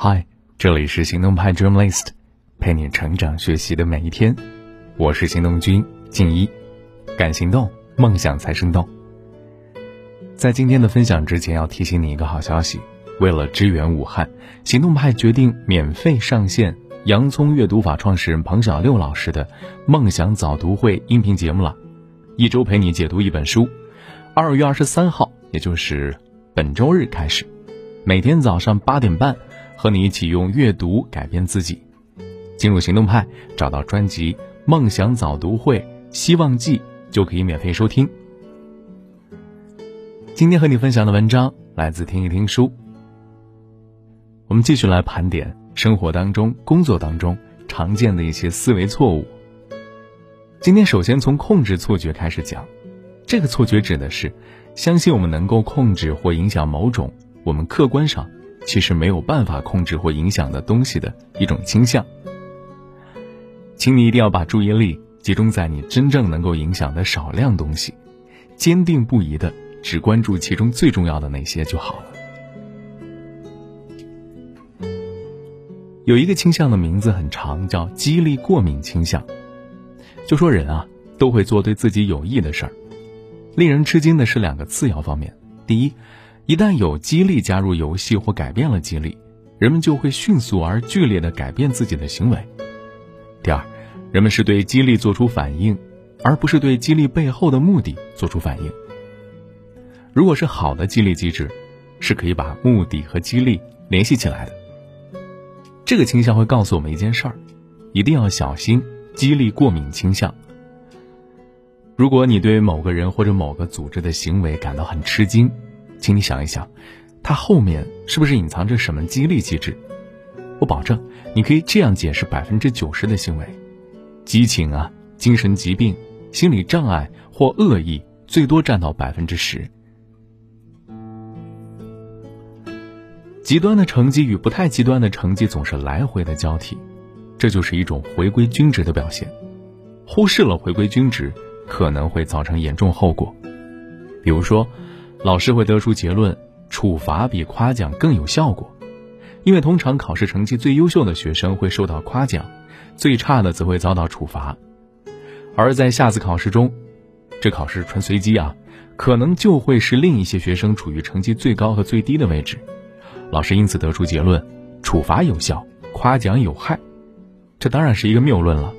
嗨，这里是行动派 Dreamlist，陪你成长学习的每一天。我是行动君静一，敢行动，梦想才生动。在今天的分享之前，要提醒你一个好消息：为了支援武汉，行动派决定免费上线洋葱阅读法创始人彭小六老师的梦想早读会音频节目了，一周陪你解读一本书。二月二十三号，也就是本周日开始，每天早上八点半，和你一起用阅读改变自己。进入行动派，找到专辑《梦想早读会希望记》，就可以免费收听。今天和你分享的文章来自听一听书。我们继续来盘点生活当中、工作当中常见的一些思维错误。今天首先从控制错觉开始讲。这个错觉指的是，相信我们能够控制或影响某种我们客观上其实没有办法控制或影响的东西的一种倾向。请你一定要把注意力集中在你真正能够影响的少量东西，坚定不移的只关注其中最重要的那些就好了。有一个倾向的名字很长，叫激励过敏倾向。就说人啊，都会做对自己有益的事儿。令人吃惊的是两个次要方面：第一，一旦有激励加入游戏或改变了激励，人们就会迅速而剧烈的改变自己的行为；第二，人们是对激励做出反应，而不是对激励背后的目的做出反应。如果是好的激励机制，是可以把目的和激励联系起来的。这个倾向会告诉我们一件事儿：一定要小心激励过敏倾向。如果你对某个人或者某个组织的行为感到很吃惊，请你想一想，它后面是不是隐藏着什么激励机制？我保证，你可以这样解释百分之九十的行为：激情啊、精神疾病、心理障碍或恶意，最多占到百分之十。极端的成绩与不太极端的成绩总是来回的交替，这就是一种回归均值的表现。忽视了回归均值。可能会造成严重后果，比如说，老师会得出结论：处罚比夸奖更有效果，因为通常考试成绩最优秀的学生会受到夸奖，最差的则会遭到处罚。而在下次考试中，这考试纯随机啊，可能就会是另一些学生处于成绩最高和最低的位置，老师因此得出结论：处罚有效，夸奖有害。这当然是一个谬论了。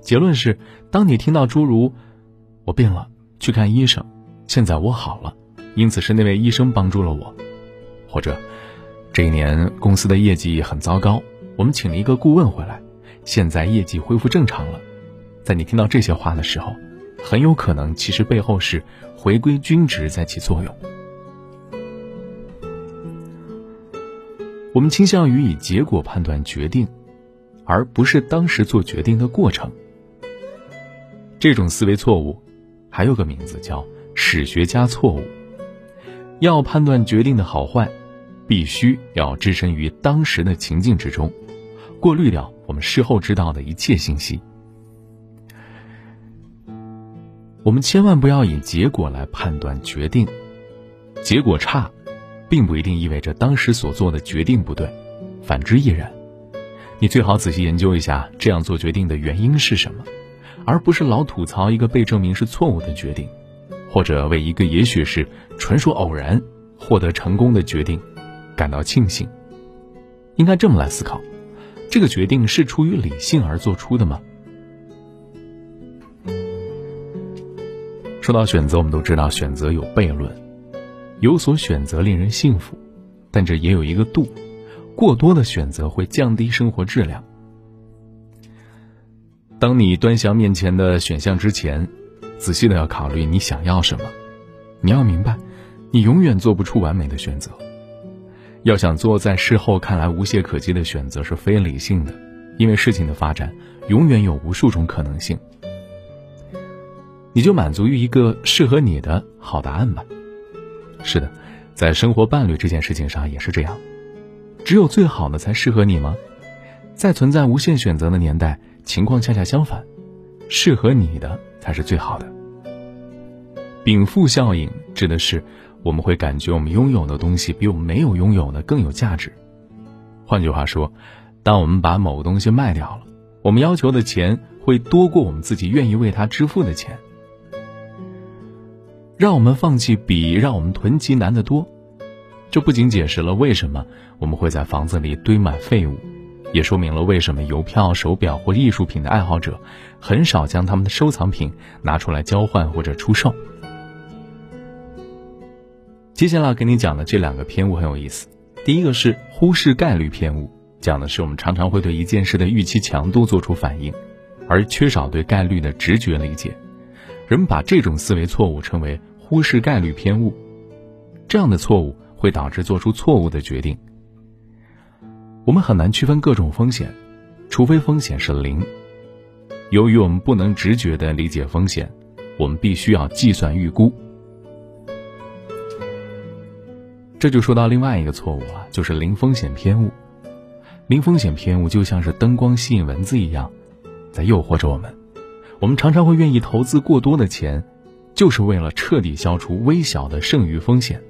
结论是。当你听到诸如“我病了，去看医生，现在我好了，因此是那位医生帮助了我”，或者“这一年公司的业绩很糟糕，我们请了一个顾问回来，现在业绩恢复正常了”，在你听到这些话的时候，很有可能其实背后是回归均值在起作用。我们倾向于以结果判断决定，而不是当时做决定的过程。这种思维错误，还有个名字叫史学家错误。要判断决定的好坏，必须要置身于当时的情境之中，过滤掉我们事后知道的一切信息。我们千万不要以结果来判断决定，结果差，并不一定意味着当时所做的决定不对，反之亦然。你最好仔细研究一下这样做决定的原因是什么。而不是老吐槽一个被证明是错误的决定，或者为一个也许是纯属偶然获得成功的决定感到庆幸。应该这么来思考：这个决定是出于理性而做出的吗？说到选择，我们都知道选择有悖论，有所选择令人幸福，但这也有一个度，过多的选择会降低生活质量。当你端详面前的选项之前，仔细的要考虑你想要什么。你要明白，你永远做不出完美的选择。要想做在事后看来无懈可击的选择是非理性的，因为事情的发展永远有无数种可能性。你就满足于一个适合你的好答案吧。是的，在生活伴侣这件事情上也是这样。只有最好的才适合你吗？在存在无限选择的年代。情况恰恰相反，适合你的才是最好的。禀赋效应指的是我们会感觉我们拥有的东西比我们没有拥有的更有价值。换句话说，当我们把某个东西卖掉了，我们要求的钱会多过我们自己愿意为它支付的钱。让我们放弃比让我们囤积难得多。这不仅解释了为什么我们会在房子里堆满废物，也说明了为什么邮票、手表或艺术品的爱好者很少将他们的收藏品拿出来交换或者出售。接下来给你讲的这两个偏误很有意思。第一个是忽视概率偏误，讲的是我们常常会对一件事的预期强度做出反应，而缺少对概率的直觉理解。人们把这种思维错误称为忽视概率偏误，这样的错误会导致做出错误的决定。我们很难区分各种风险，除非风险是零。由于我们不能直觉的理解风险，我们必须要计算预估。这就说到另外一个错误了，就是零风险偏误。零风险偏误就像是灯光吸引蚊子一样，在诱惑着我们。我们常常会愿意投资过多的钱，就是为了彻底消除微小的剩余风险。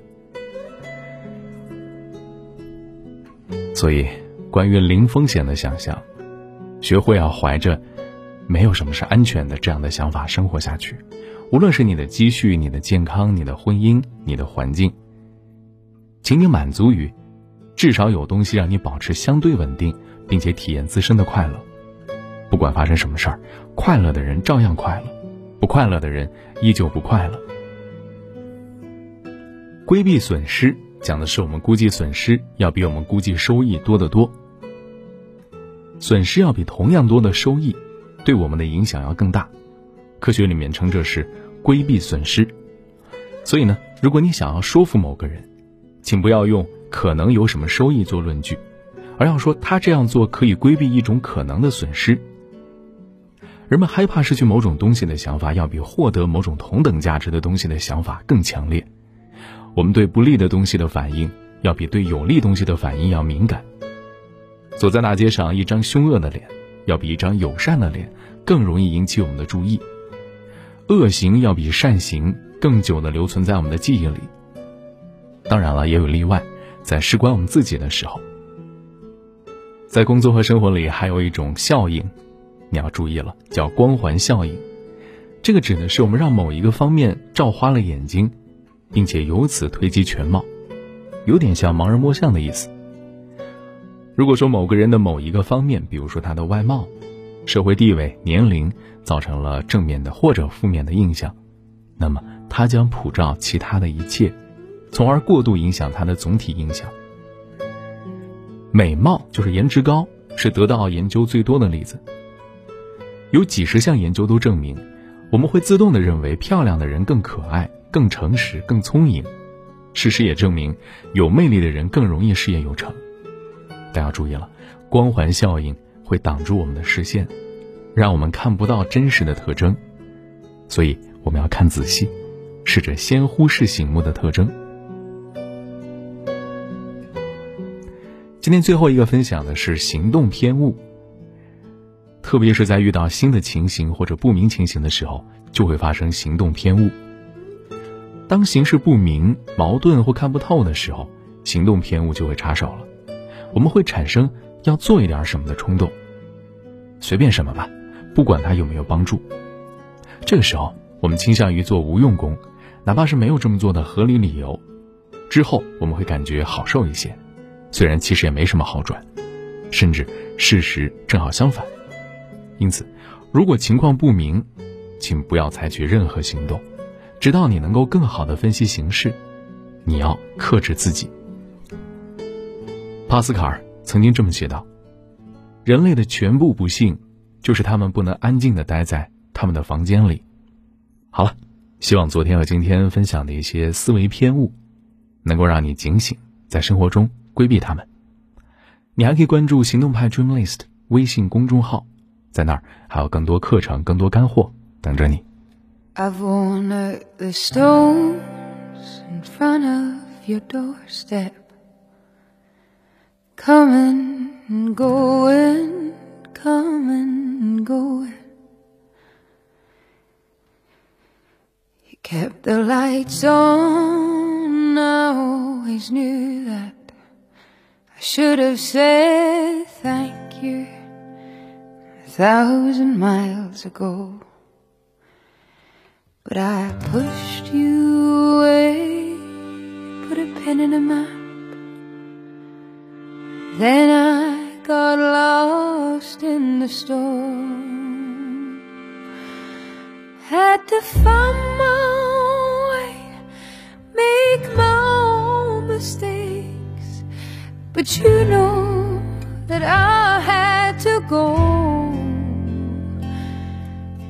所以，关于零风险的想象，学会要怀着“没有什么是安全的”这样的想法生活下去。无论是你的积蓄、你的健康、你的婚姻、你的环境，请你满足于，至少有东西让你保持相对稳定，并且体验自身的快乐。不管发生什么事儿，快乐的人照样快乐，不快乐的人依旧不快乐。规避损失讲的是我们估计损失要比我们估计收益多得多。损失要比同样多的收益，对我们的影响要更大。科学里面称这是规避损失。所以呢，如果你想要说服某个人，请不要用可能有什么收益做论据，而要说他这样做可以规避一种可能的损失。人们害怕失去某种东西的想法，要比获得某种同等价值的东西的想法更强烈。我们对不利的东西的反应，要比对有利东西的反应要敏感。走在大街上，一张凶恶的脸，要比一张友善的脸更容易引起我们的注意。恶行要比善行更久的留存在我们的记忆里。当然了，也有例外，在事关我们自己的时候。在工作和生活里，还有一种效应。你要注意了，叫光环效应，这个指的是我们让某一个方面照花了眼睛，并且由此推及全貌，有点像盲人摸象的意思。如果说某个人的某一个方面，比如说他的外貌、社会地位、年龄，造成了正面的或者负面的印象，那么他将普照其他的一切，从而过度影响他的总体印象。美貌就是颜值高，是得到研究最多的例子。有几十项研究都证明，我们会自动的认为漂亮的人更可爱、更诚实、更聪颖。事实也证明，有魅力的人更容易事业有成。大家注意了，光环效应会挡住我们的视线，让我们看不到真实的特征。所以我们要看仔细，试着先忽视醒目的特征。今天最后一个分享的是行动偏误。特别是在遇到新的情形或者不明情形的时候，就会发生行动偏误。当形势不明、矛盾或看不透的时候，行动偏误就会插手了。我们会产生要做一点什么的冲动，随便什么吧，不管它有没有帮助。这个时候，我们倾向于做无用功，哪怕是没有这么做的合理理由。之后我们会感觉好受一些，虽然其实也没什么好转，甚至事实正好相反。因此，如果情况不明，请不要采取任何行动，直到你能够更好的分析形势。你要克制自己。帕斯卡尔曾经这么写道：“人类的全部不幸，就是他们不能安静的待在他们的房间里。”好了，希望昨天和今天分享的一些思维偏误，能够让你警醒，在生活中规避他们。你还可以关注行动派 Dream List 微信公众号。在那儿还有更多课程、更多干货等着你。I've worn out the stones in front of your doorstep, coming and going, coming and going. You kept the lights on, I always knew that. I should have said thank you a thousand miles ago. But I pushed you away, put a pen in a map. Then I got lost in the storm. Had to find my way, make my own mistakes. But you know that I had to go.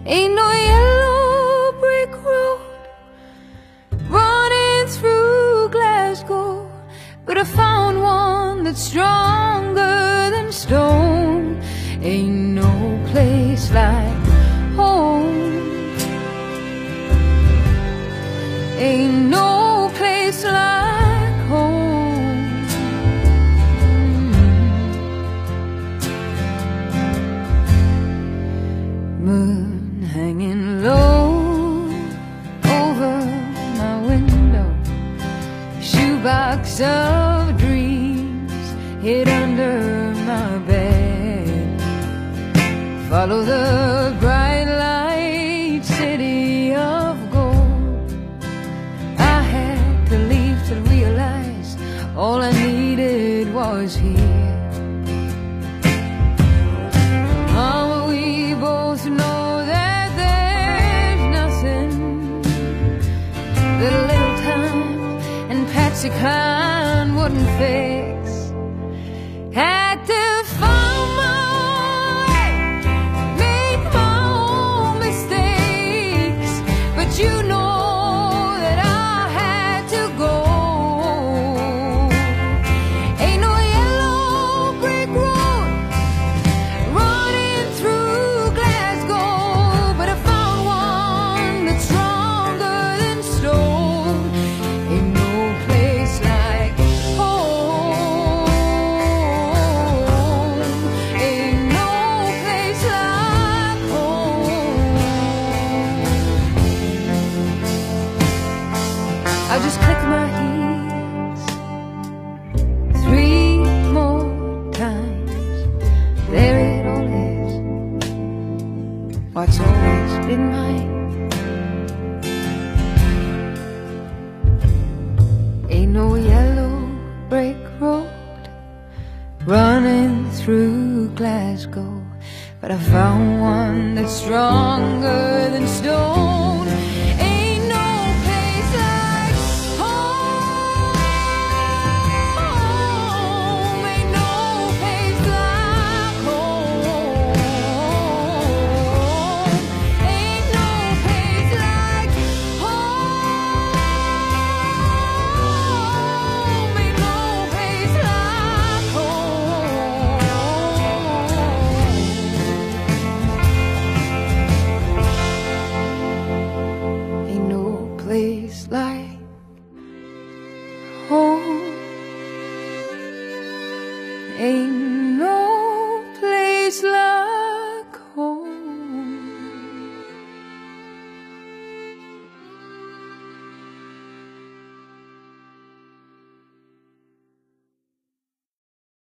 Ain't no yellow brick road running through Glasgow, but I found one that's stronger than stone. Ain't no place like home. Ain't no place like home. Moon hanging low over my window. Shoebox of dreams hid Follow the bright light city of gold. I had to leave to realize all I needed was here. Mama, we both know that there's nothing that a little time and Patsy Cline